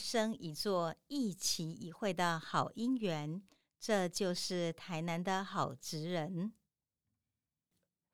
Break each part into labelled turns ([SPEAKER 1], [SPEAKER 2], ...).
[SPEAKER 1] 生一座、一期一会的好姻缘。这就是台南的好职人。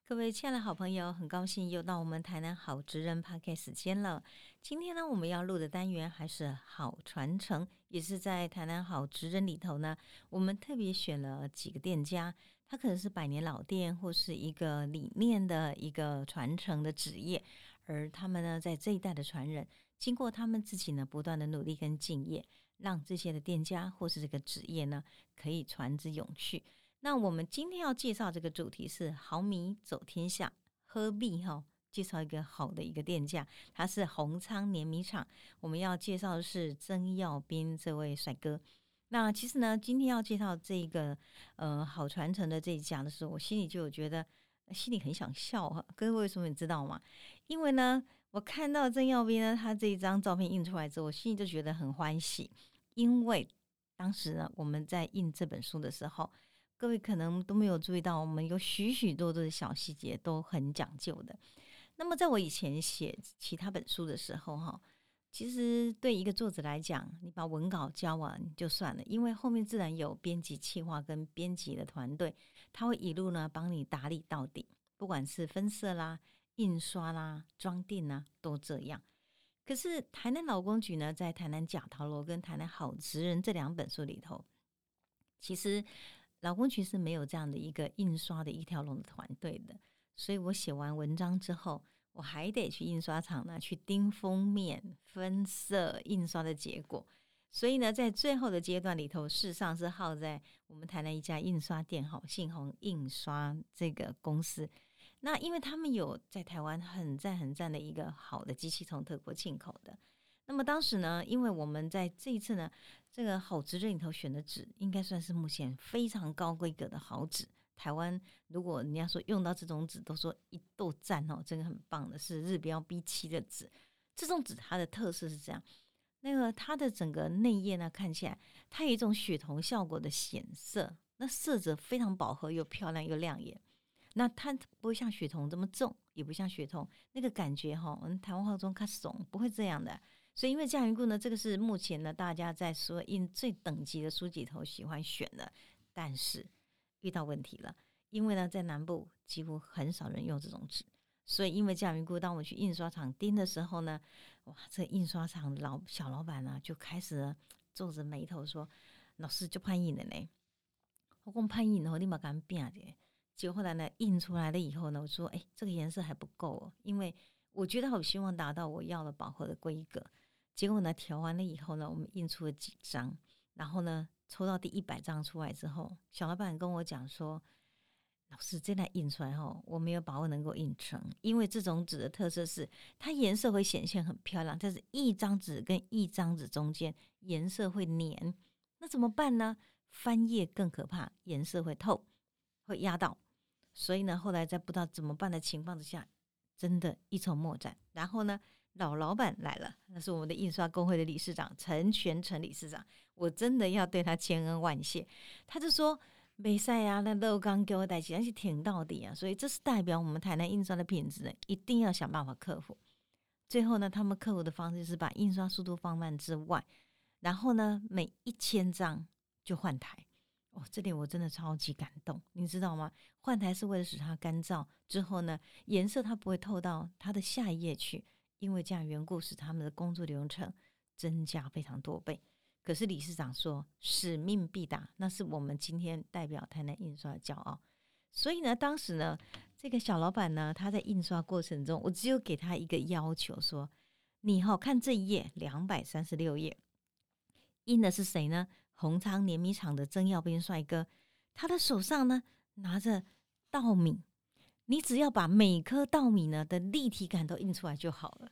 [SPEAKER 1] 各位亲爱的好朋友，很高兴又到我们台南好职人 p a r k 时间了。今天呢，我们要录的单元还是好传承，也是在台南好职人里头呢，我们特别选了几个店家。它可能是百年老店，或是一个理念的一个传承的职业，而他们呢，在这一代的传人，经过他们自己呢不断的努力跟敬业，让这些的店家或是这个职业呢，可以传之永续。那我们今天要介绍这个主题是好米走天下，何必哈？介绍一个好的一个店家，他是红仓碾米厂。我们要介绍的是曾耀斌这位帅哥。那其实呢，今天要介绍这个呃好传承的这一家的时候，我心里就有觉得心里很想笑哈。各位为什么你知道吗？因为呢，我看到曾耀斌呢，他这一张照片印出来之后，我心里就觉得很欢喜。因为当时呢，我们在印这本书的时候，各位可能都没有注意到，我们有许许多多的小细节都很讲究的。那么在我以前写其他本书的时候，哈。其实对一个作者来讲，你把文稿交完就算了，因为后面自然有编辑、企划跟编辑的团队，他会一路呢帮你打理到底，不管是分色啦、印刷啦、装订啦，都这样。可是台南老公局呢，在台南假陶罗跟台南好职人这两本书里头，其实老公局是没有这样的一个印刷的一条龙的团队的，所以我写完文章之后。我还得去印刷厂呢，去盯封面、分色、印刷的结果。所以呢，在最后的阶段里头，事实上是耗在我们台南一家印刷店，哈，信鸿印刷这个公司。那因为他们有在台湾很赞很赞的一个好的机器，从德国进口的。那么当时呢，因为我们在这一次呢，这个好纸里头选的纸，应该算是目前非常高规格的好纸。台湾，如果人家说用到这种纸，都说一豆赞哦，真的很棒的，是日标 B 七的纸。这种纸它的特色是这样，那个它的整个内页呢，看起来它有一种血铜效果的显色，那色泽非常饱和又漂亮又亮眼。那它不会像血铜这么重，也不像血铜那个感觉哈，我们台湾话中它怂，不会这样的。所以因为这样缘故呢，这个是目前呢大家在说印最等级的书籍头喜欢选的，但是。遇到问题了，因为呢，在南部几乎很少人用这种纸，所以因为这样缘故，当我们去印刷厂钉的时候呢，哇，这印刷厂老小老板呢就开始皱着眉头说：“老师就判印了呢。”我讲判印，然后立马敢变的。结果后来呢，印出来了以后呢，我说：“哎，这个颜色还不够哦，因为我觉得我希望达到我要的饱和的规格。”结果呢，调完了以后呢，我们印出了几张，然后呢。抽到第一百张出来之后，小老板跟我讲说：“老师，这台印出来后，我没有把握能够印成，因为这种纸的特色是它颜色会显现很漂亮，但是一张纸跟一张纸中间颜色会粘，那怎么办呢？翻页更可怕，颜色会透，会压到。所以呢，后来在不知道怎么办的情况之下，真的一筹莫展。然后呢？”老老板来了，那是我们的印刷工会的理事长陈全成理事长，我真的要对他千恩万谢。他就说：“没赛啊，那漏钢给我带起，而且挺到底啊。”所以这是代表我们台南印刷的品质，一定要想办法克服。最后呢，他们克服的方式是把印刷速度放慢之外，然后呢，每一千张就换台。哦，这点我真的超级感动，你知道吗？换台是为了使它干燥之后呢，颜色它不会透到它的下一页去。因为这样缘故，使他们的工作流程增加非常多倍。可是理事长说使命必达，那是我们今天代表台南印刷的骄傲。所以呢，当时呢，这个小老板呢，他在印刷过程中，我只有给他一个要求，说你好看这一页两百三十六页，印的是谁呢？红仓碾米厂的曾耀斌帅哥，他的手上呢拿着稻米。你只要把每颗稻米呢的立体感都印出来就好了，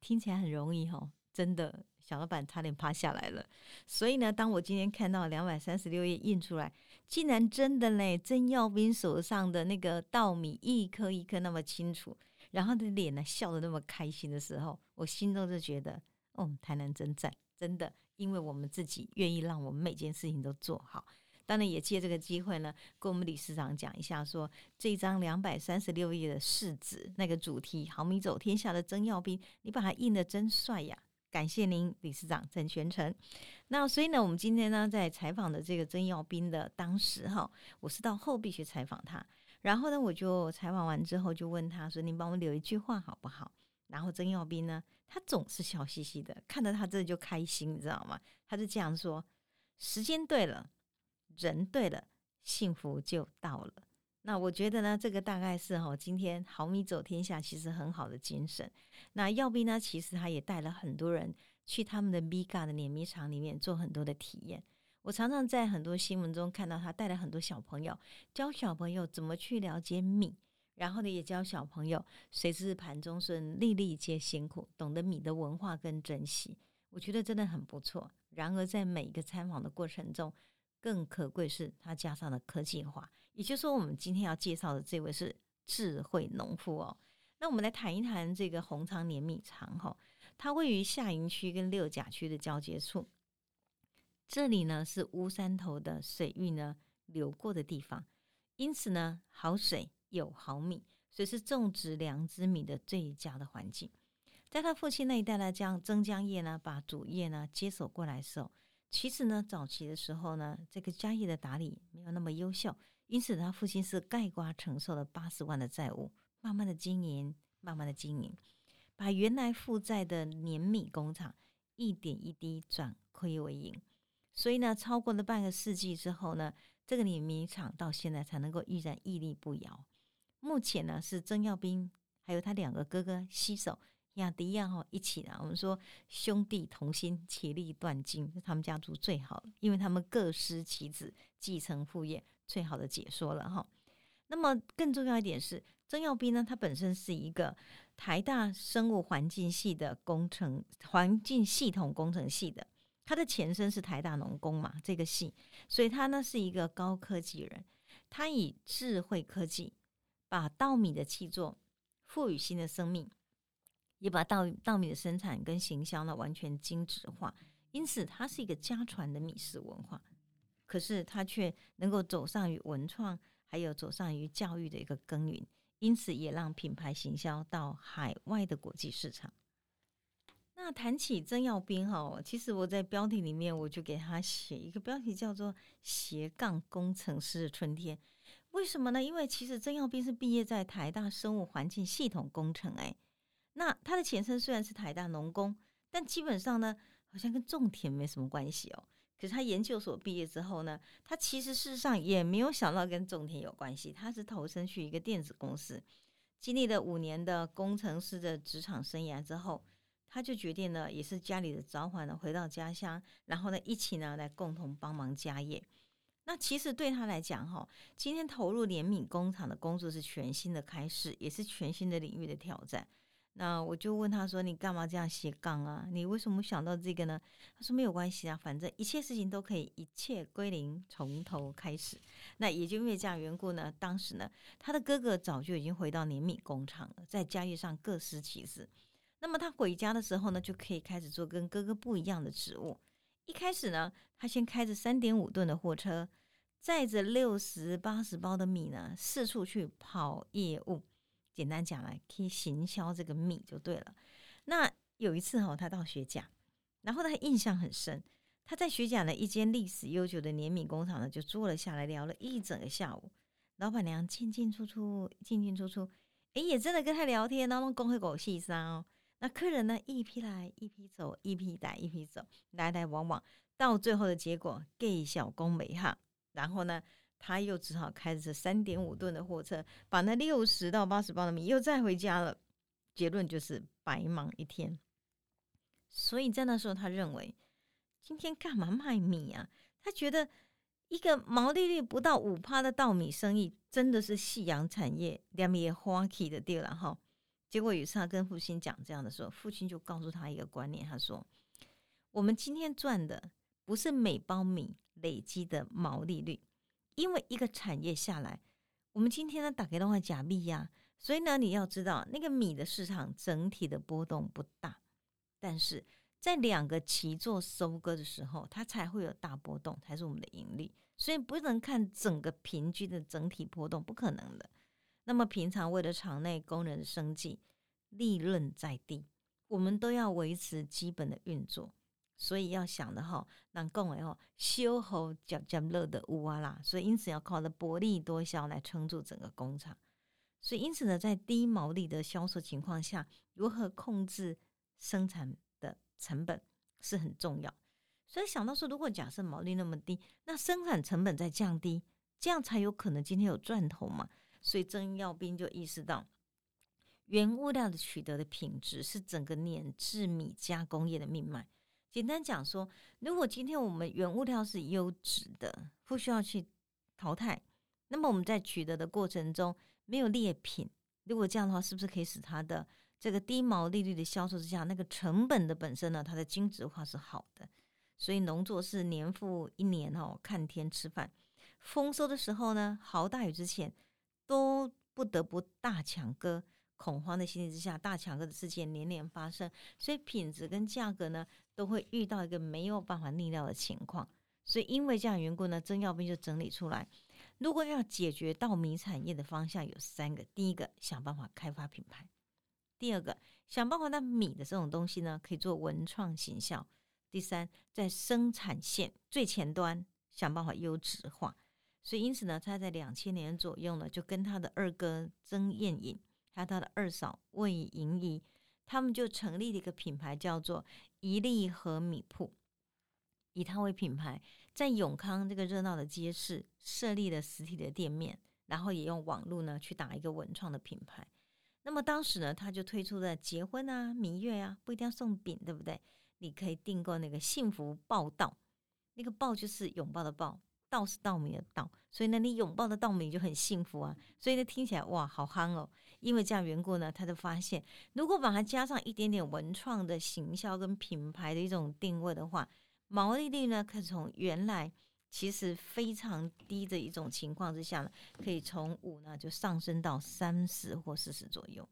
[SPEAKER 1] 听起来很容易哈，真的，小老板差点趴下来了。所以呢，当我今天看到两百三十六页印出来，竟然真的嘞，曾耀斌手上的那个稻米一颗一颗那么清楚，然后的脸呢笑得那么开心的时候，我心中就觉得，哦，台南真赞，真的，因为我们自己愿意让我们每件事情都做好。当然也借这个机会呢，跟我们理事长讲一下，说这张两百三十六页的试纸那个主题“毫米走天下”的曾耀斌，你把它印的真帅呀！感谢您，理事长郑全成。那所以呢，我们今天呢在采访的这个曾耀斌的当时哈，我是到后壁去采访他，然后呢我就采访完之后就问他说：“您帮我留一句话好不好？”然后曾耀斌呢，他总是笑嘻嘻的，看到他这就开心，你知道吗？他就这样说：“时间对了，人对了，幸福就到了。”那我觉得呢，这个大概是哈，今天毫米走天下其实很好的精神。那耀斌呢，其实他也带了很多人去他们的米嘎的碾米厂里面做很多的体验。我常常在很多新闻中看到他带了很多小朋友，教小朋友怎么去了解米。然后呢，也教小朋友“谁知盘中餐，粒粒皆辛苦”，懂得米的文化跟珍惜，我觉得真的很不错。然而，在每一个参访的过程中，更可贵是它加上了科技化。也就是说，我们今天要介绍的这位是智慧农夫哦。那我们来谈一谈这个红仓碾米厂哈，它位于下营区跟六甲区的交接处，这里呢是乌山头的水域呢流过的地方，因此呢好水。有毫米，所以是种植良知米的最佳的环境。在他父亲那一代呢，将曾江业呢把主业呢接手过来的时候，其实呢早期的时候呢，这个家业的打理没有那么优秀，因此他父亲是盖瓜承受了八十万的债务，慢慢的经营，慢慢的经营，把原来负债的碾米工厂一点一滴转亏为盈。所以呢，超过了半个世纪之后呢，这个碾米厂到现在才能够依然屹立不摇。目前呢是曾耀斌还有他两个哥哥西手亚迪亚哈一起的，我们说兄弟同心，其利断金，他们家族最好，因为他们各司其职，继承父业，最好的解说了哈。那么更重要一点是，曾耀斌呢，他本身是一个台大生物环境系的工程环境系统工程系的，他的前身是台大农工嘛这个系，所以他呢是一个高科技人，他以智慧科技。把稻米的气作赋予新的生命，也把稻稻米的生产跟行销呢完全精致化，因此它是一个家传的米食文化。可是它却能够走上于文创，还有走上于教育的一个耕耘，因此也让品牌行销到海外的国际市场。那谈起曾耀斌哈，其实我在标题里面我就给他写一个标题叫做“斜杠工程师的春天”。为什么呢？因为其实曾耀斌是毕业在台大生物环境系统工程，哎，那他的前身虽然是台大农工，但基本上呢，好像跟种田没什么关系哦。可是他研究所毕业之后呢，他其实事实上也没有想到跟种田有关系，他是投身去一个电子公司，经历了五年的工程师的职场生涯之后，他就决定了，也是家里的召唤呢，回到家乡，然后呢，一起呢来共同帮忙家业。那其实对他来讲，哈，今天投入联米工厂的工作是全新的开始，也是全新的领域的挑战。那我就问他说：“你干嘛这样斜杠啊？你为什么想到这个呢？”他说：“没有关系啊，反正一切事情都可以一切归零，从头开始。”那也就因为这样缘故呢，当时呢，他的哥哥早就已经回到联米工厂了，在家业上各司其职。那么他回家的时候呢，就可以开始做跟哥哥不一样的职务。一开始呢，他先开着三点五吨的货车，载着六十八十包的米呢，四处去跑业务。简单讲来，可以行销这个米就对了。那有一次哈，他到学甲，然后他印象很深。他在学甲的一间历史悠久的碾米工厂呢，就坐了下来，聊了一整个下午。老板娘进进出出，进进出出，哎，也真的跟他聊天，然后公会狗细沙哦。那客人呢，一批来，一批走，一批来，一批走，来来往往，到最后的结果，给小工没哈。然后呢，他又只好开着三点五吨的货车，把那六十到八十包的米又载回家了。结论就是白忙一天。所以在那时候，他认为今天干嘛卖米啊？他觉得一个毛利率不到五趴的稻米生意，真的是夕阳产业两米花起的地了哈。结果有一次他跟父亲讲这样的时候，父亲就告诉他一个观念，他说：“我们今天赚的不是每包米累积的毛利率，因为一个产业下来，我们今天呢打开的话假币呀，所以呢你要知道那个米的市场整体的波动不大，但是在两个期做收割的时候，它才会有大波动，才是我们的盈利。所以不能看整个平均的整体波动，不可能的。那么平常为了厂内工人生计，利润在地，我们都要维持基本的运作。所以要想的哈，让工人哦修好较较热的屋啊啦。所以因此要靠着薄利多销来撑住整个工厂。所以因此呢，在低毛利的销售情况下，如何控制生产的成本是很重要。所以想到说，如果假设毛利那么低，那生产成本在降低，这样才有可能今天有赚头嘛。所以曾耀斌就意识到，原物料的取得的品质是整个碾制米加工业的命脉。简单讲说，如果今天我们原物料是优质的，不需要去淘汰，那么我们在取得的过程中没有劣品。如果这样的话，是不是可以使它的这个低毛利率的销售之下，那个成本的本身呢，它的精值化是好的？所以农作是年复一年哦，看天吃饭。丰收的时候呢，好大雨之前。都不得不大抢歌，恐慌的心理之下，大抢歌的事件连连发生，所以品质跟价格呢都会遇到一个没有办法逆料的情况。所以因为这样缘故呢，曾耀斌就整理出来，如果要解决稻米产业的方向有三个：第一个，想办法开发品牌；第二个，想办法让米的这种东西呢可以做文创形象；第三，在生产线最前端想办法优质化。所以，因此呢，他在两千年左右呢，就跟他的二哥曾燕颖，还有他的二嫂魏莹怡，他们就成立了一个品牌，叫做一粒和米铺，以他为品牌，在永康这个热闹的街市设立了实体的店面，然后也用网络呢去打一个文创的品牌。那么当时呢，他就推出了结婚啊、蜜月啊，不一定要送饼，对不对？你可以订购那个幸福报道，那个报就是拥抱的抱。稻是稻米的稻，所以呢，你拥抱的稻米就很幸福啊。所以呢，听起来哇，好憨哦。因为这样缘故呢，他就发现，如果把它加上一点点文创的行销跟品牌的一种定位的话，毛利率呢，可以从原来其实非常低的一种情况之下呢，可以从五呢就上升到三十或四十左右。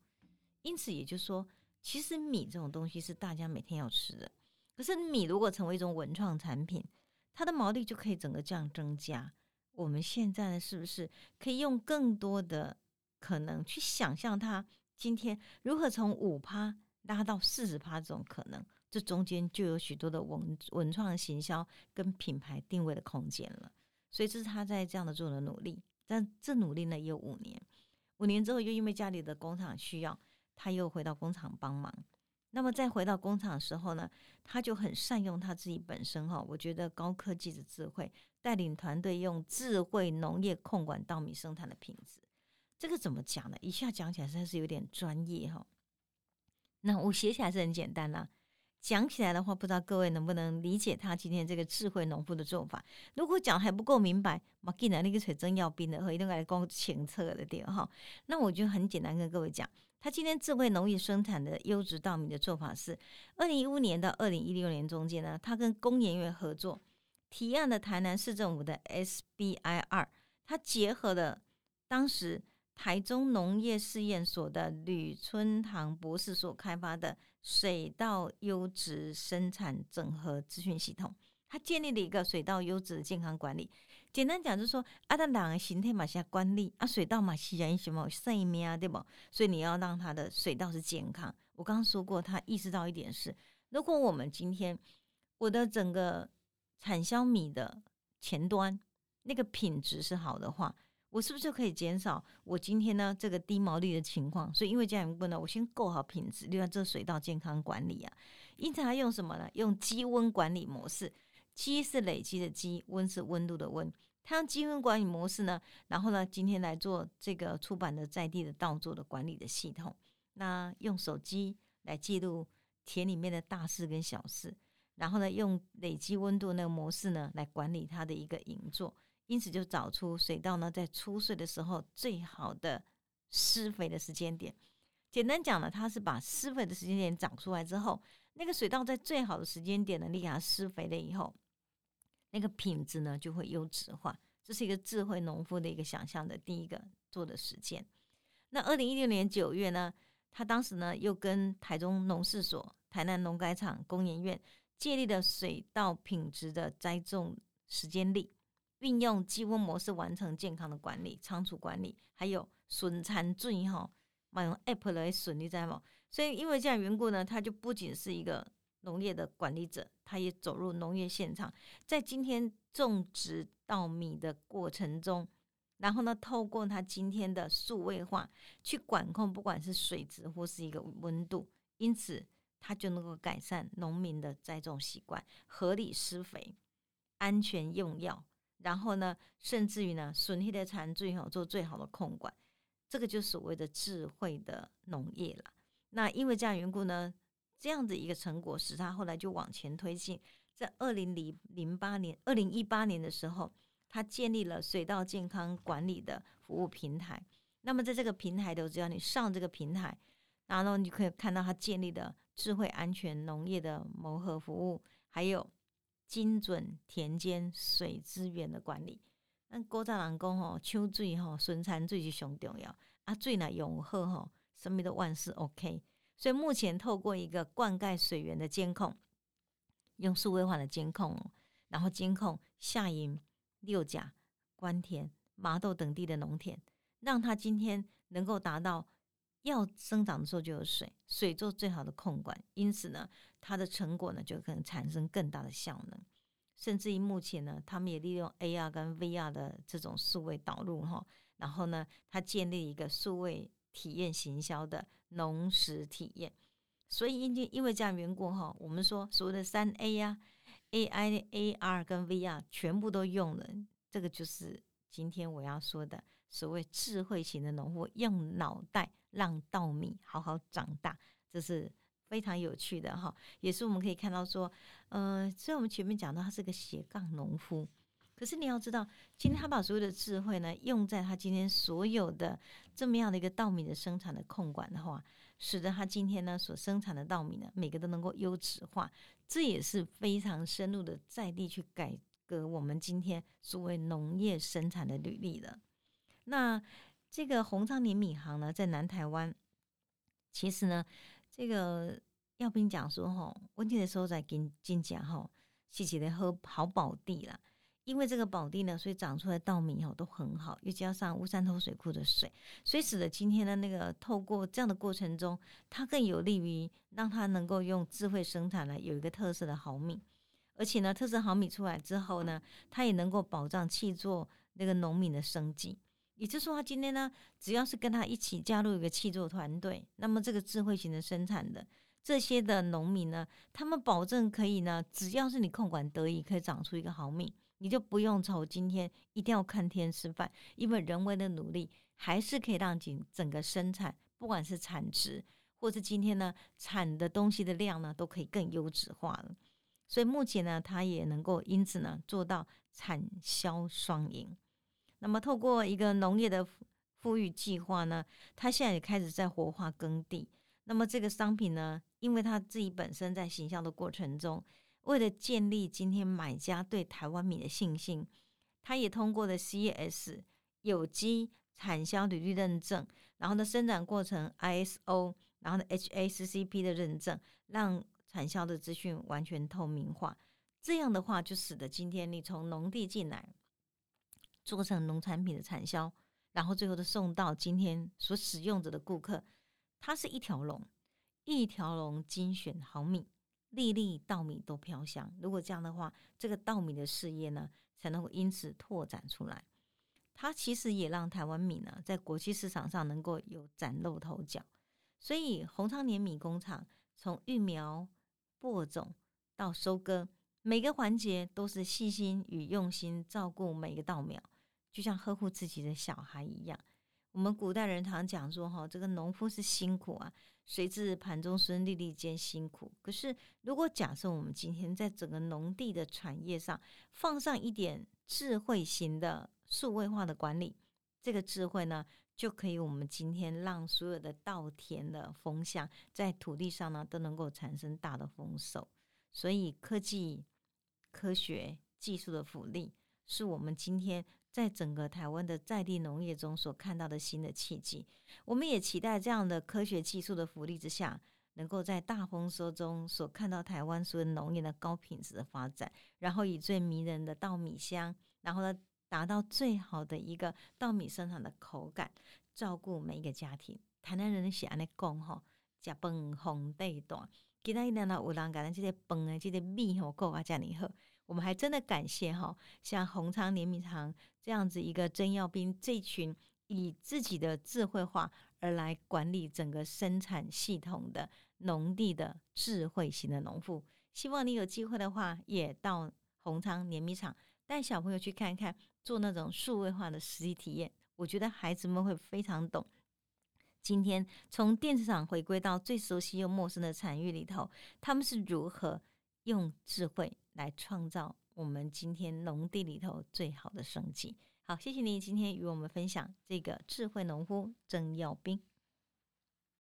[SPEAKER 1] 因此，也就是说，其实米这种东西是大家每天要吃的。可是米如果成为一种文创产品，它的毛利就可以整个这样增加。我们现在呢，是不是可以用更多的可能去想象它今天如何从五趴拉到四十趴这种可能？这中间就有许多的文文创行销跟品牌定位的空间了。所以这是他在这样的做的努力。但这努力呢，也有五年。五年之后，又因为家里的工厂需要，他又回到工厂帮忙。那么再回到工厂的时候呢，他就很善用他自己本身哈，我觉得高科技的智慧，带领团队用智慧农业控管稻米生产的品质。这个怎么讲呢？一下讲起来实在是有点专业哈。那我写起来是很简单啦，讲起来的话，不知道各位能不能理解他今天这个智慧农夫的做法。如果讲还不够明白，马进来那个水真要冰的，和一定来讲前侧的点哈。那我就很简单跟各位讲。他今天智慧农业生产的优质稻米的做法是，二零一五年到二零一六年中间呢，他跟工研院合作提案的台南市政府的 SBI 二，它结合了当时台中农业试验所的吕春堂博士所开发的水稻优质生产整合资讯系统，他建立了一个水稻优质健康管理。简单讲就是说，啊，他两个形态嘛，是管理啊，水稻嘛，是人什么生命啊，对不？所以你要让它的水稻是健康。我刚刚说过，他意识到一点是，如果我们今天我的整个产销米的前端那个品质是好的话，我是不是就可以减少我今天呢这个低毛利的情况？所以因为这样不呢，我先够好品质，另外这水稻健康管理啊，因此还用什么呢？用积温管理模式。积是累积的积，温是温度的温。它用积温管理模式呢，然后呢，今天来做这个出版的在地的稻作的管理的系统。那用手机来记录田里面的大事跟小事，然后呢，用累积温度那个模式呢来管理它的一个营作。因此就找出水稻呢在出穗的时候最好的施肥的时间点。简单讲呢，它是把施肥的时间点长出来之后，那个水稻在最好的时间点呢，你给它施肥了以后。那个品质呢就会优质化，这是一个智慧农夫的一个想象的第一个做的实践。那二零一六年九月呢，他当时呢又跟台中农事所台南农改场工研院建立了水稻品质的栽种时间力，运用鸡窝模式完成健康的管理、仓储管理，还有损残罪哈，买用 app 来损，你知道吗？所以因为这样缘故呢，他就不仅是一个农业的管理者，他也走入农业现场，在今天种植稻米的过程中。然后呢，透过它今天的数位化去管控，不管是水质或是一个温度，因此它就能够改善农民的栽种习惯，合理施肥，安全用药，然后呢，甚至于呢，损害的残最好做最好的控管，这个就所谓的智慧的农业了。那因为这样缘故呢，这样的一个成果使他后来就往前推进，在二零零零八年、二零一八年的时候。他建立了水稻健康管理的服务平台。那么，在这个平台的，只要你上这个平台，然后你可以看到他建立的智慧安全农业的谋合服务，还有精准田间水资源的管理。那郭大人讲吼，秋醉吼，孙产最是上重要啊，醉呢永好吼，生命的万事 OK。所以目前透过一个灌溉水源的监控，用数位化的监控，然后监控下营。六甲、关田、麻豆等地的农田，让它今天能够达到要生长的时候就有水，水做最好的控管，因此呢，它的成果呢就可能产生更大的效能。甚至于目前呢，他们也利用 AR 跟 VR 的这种数位导入哈，然后呢，它建立一个数位体验行销的农食体验。所以因因为这样缘故哈，我们说所谓的三 A 呀。AI、AR 跟 VR 全部都用了，这个就是今天我要说的所谓智慧型的农户，用脑袋让稻米好好长大，这是非常有趣的哈。也是我们可以看到说，呃，虽然我们前面讲到他是个斜杠农夫，可是你要知道，今天他把所有的智慧呢用在他今天所有的这么样的一个稻米的生产的控管的话。使得他今天呢所生产的稻米呢，每个都能够优质化，这也是非常深入的在地去改革我们今天所谓农业生产的履历的。那这个红昌年米行呢，在南台湾，其实呢，这个要跟你讲说吼，问题的时候在跟跟讲哈，是起来喝好宝地啦。因为这个宝地呢，所以长出来稻米哦都很好，又加上乌山头水库的水，所以使得今天的那个透过这样的过程中，它更有利于让它能够用智慧生产呢，有一个特色的好米，而且呢，特色好米出来之后呢，它也能够保障气作那个农民的生计。也就是说，他今天呢，只要是跟他一起加入一个气作团队，那么这个智慧型的生产的这些的农民呢，他们保证可以呢，只要是你控管得宜，可以长出一个好米。你就不用愁今天一定要看天吃饭，因为人为的努力还是可以让整整个生产，不管是产值或是今天呢产的东西的量呢，都可以更优质化了。所以目前呢，它也能够因此呢做到产销双赢。那么透过一个农业的富裕计划呢，它现在也开始在活化耕地。那么这个商品呢，因为它自己本身在行销的过程中。为了建立今天买家对台湾米的信心，他也通过了 C.E.S. 有机产销履历认证，然后呢生产过程 ISO，然后呢 HACCP 的认证，让产销的资讯完全透明化。这样的话，就使得今天你从农地进来，做成农产品的产销，然后最后的送到今天所使用者的顾客，它是一条龙，一条龙精选好米。粒粒稻米都飘香。如果这样的话，这个稻米的事业呢，才能够因此拓展出来。它其实也让台湾米呢，在国际市场上能够有崭露头角。所以，红昌年米工厂从育苗、播种到收割，每个环节都是细心与用心照顾每个稻苗，就像呵护自己的小孩一样。我们古代人常讲说，哈，这个农夫是辛苦啊。谁知盘中孙，粒粒皆辛苦。可是，如果假设我们今天在整个农地的产业上放上一点智慧型的数位化的管理，这个智慧呢，就可以我们今天让所有的稻田的风向在土地上呢都能够产生大的丰收。所以，科技、科学技术的福利，是我们今天。在整个台湾的在地农业中所看到的新的契机，我们也期待这样的科学技术的福利之下，能够在大丰收中所看到台湾所有农业的高品质的发展，然后以最迷人的稻米香，然后呢达到最好的一个稻米生产的口感，照顾每一个家庭。台南人是安尼讲吼，食饭红地大。今仔日呢，有人讲咱这个饭啊，这个米吼够啊，这样好。我们还真的感谢哈，像红昌碾米厂这样子一个曾耀斌这群以自己的智慧化而来管理整个生产系统的农地的智慧型的农妇。希望你有机会的话，也到红昌碾米厂带小朋友去看看，做那种数位化的实际体验。我觉得孩子们会非常懂。今天从电子厂回归到最熟悉又陌生的产业里头，他们是如何用智慧来创造我们今天农地里头最好的生机？好，谢谢你今天与我们分享这个智慧农夫郑耀斌。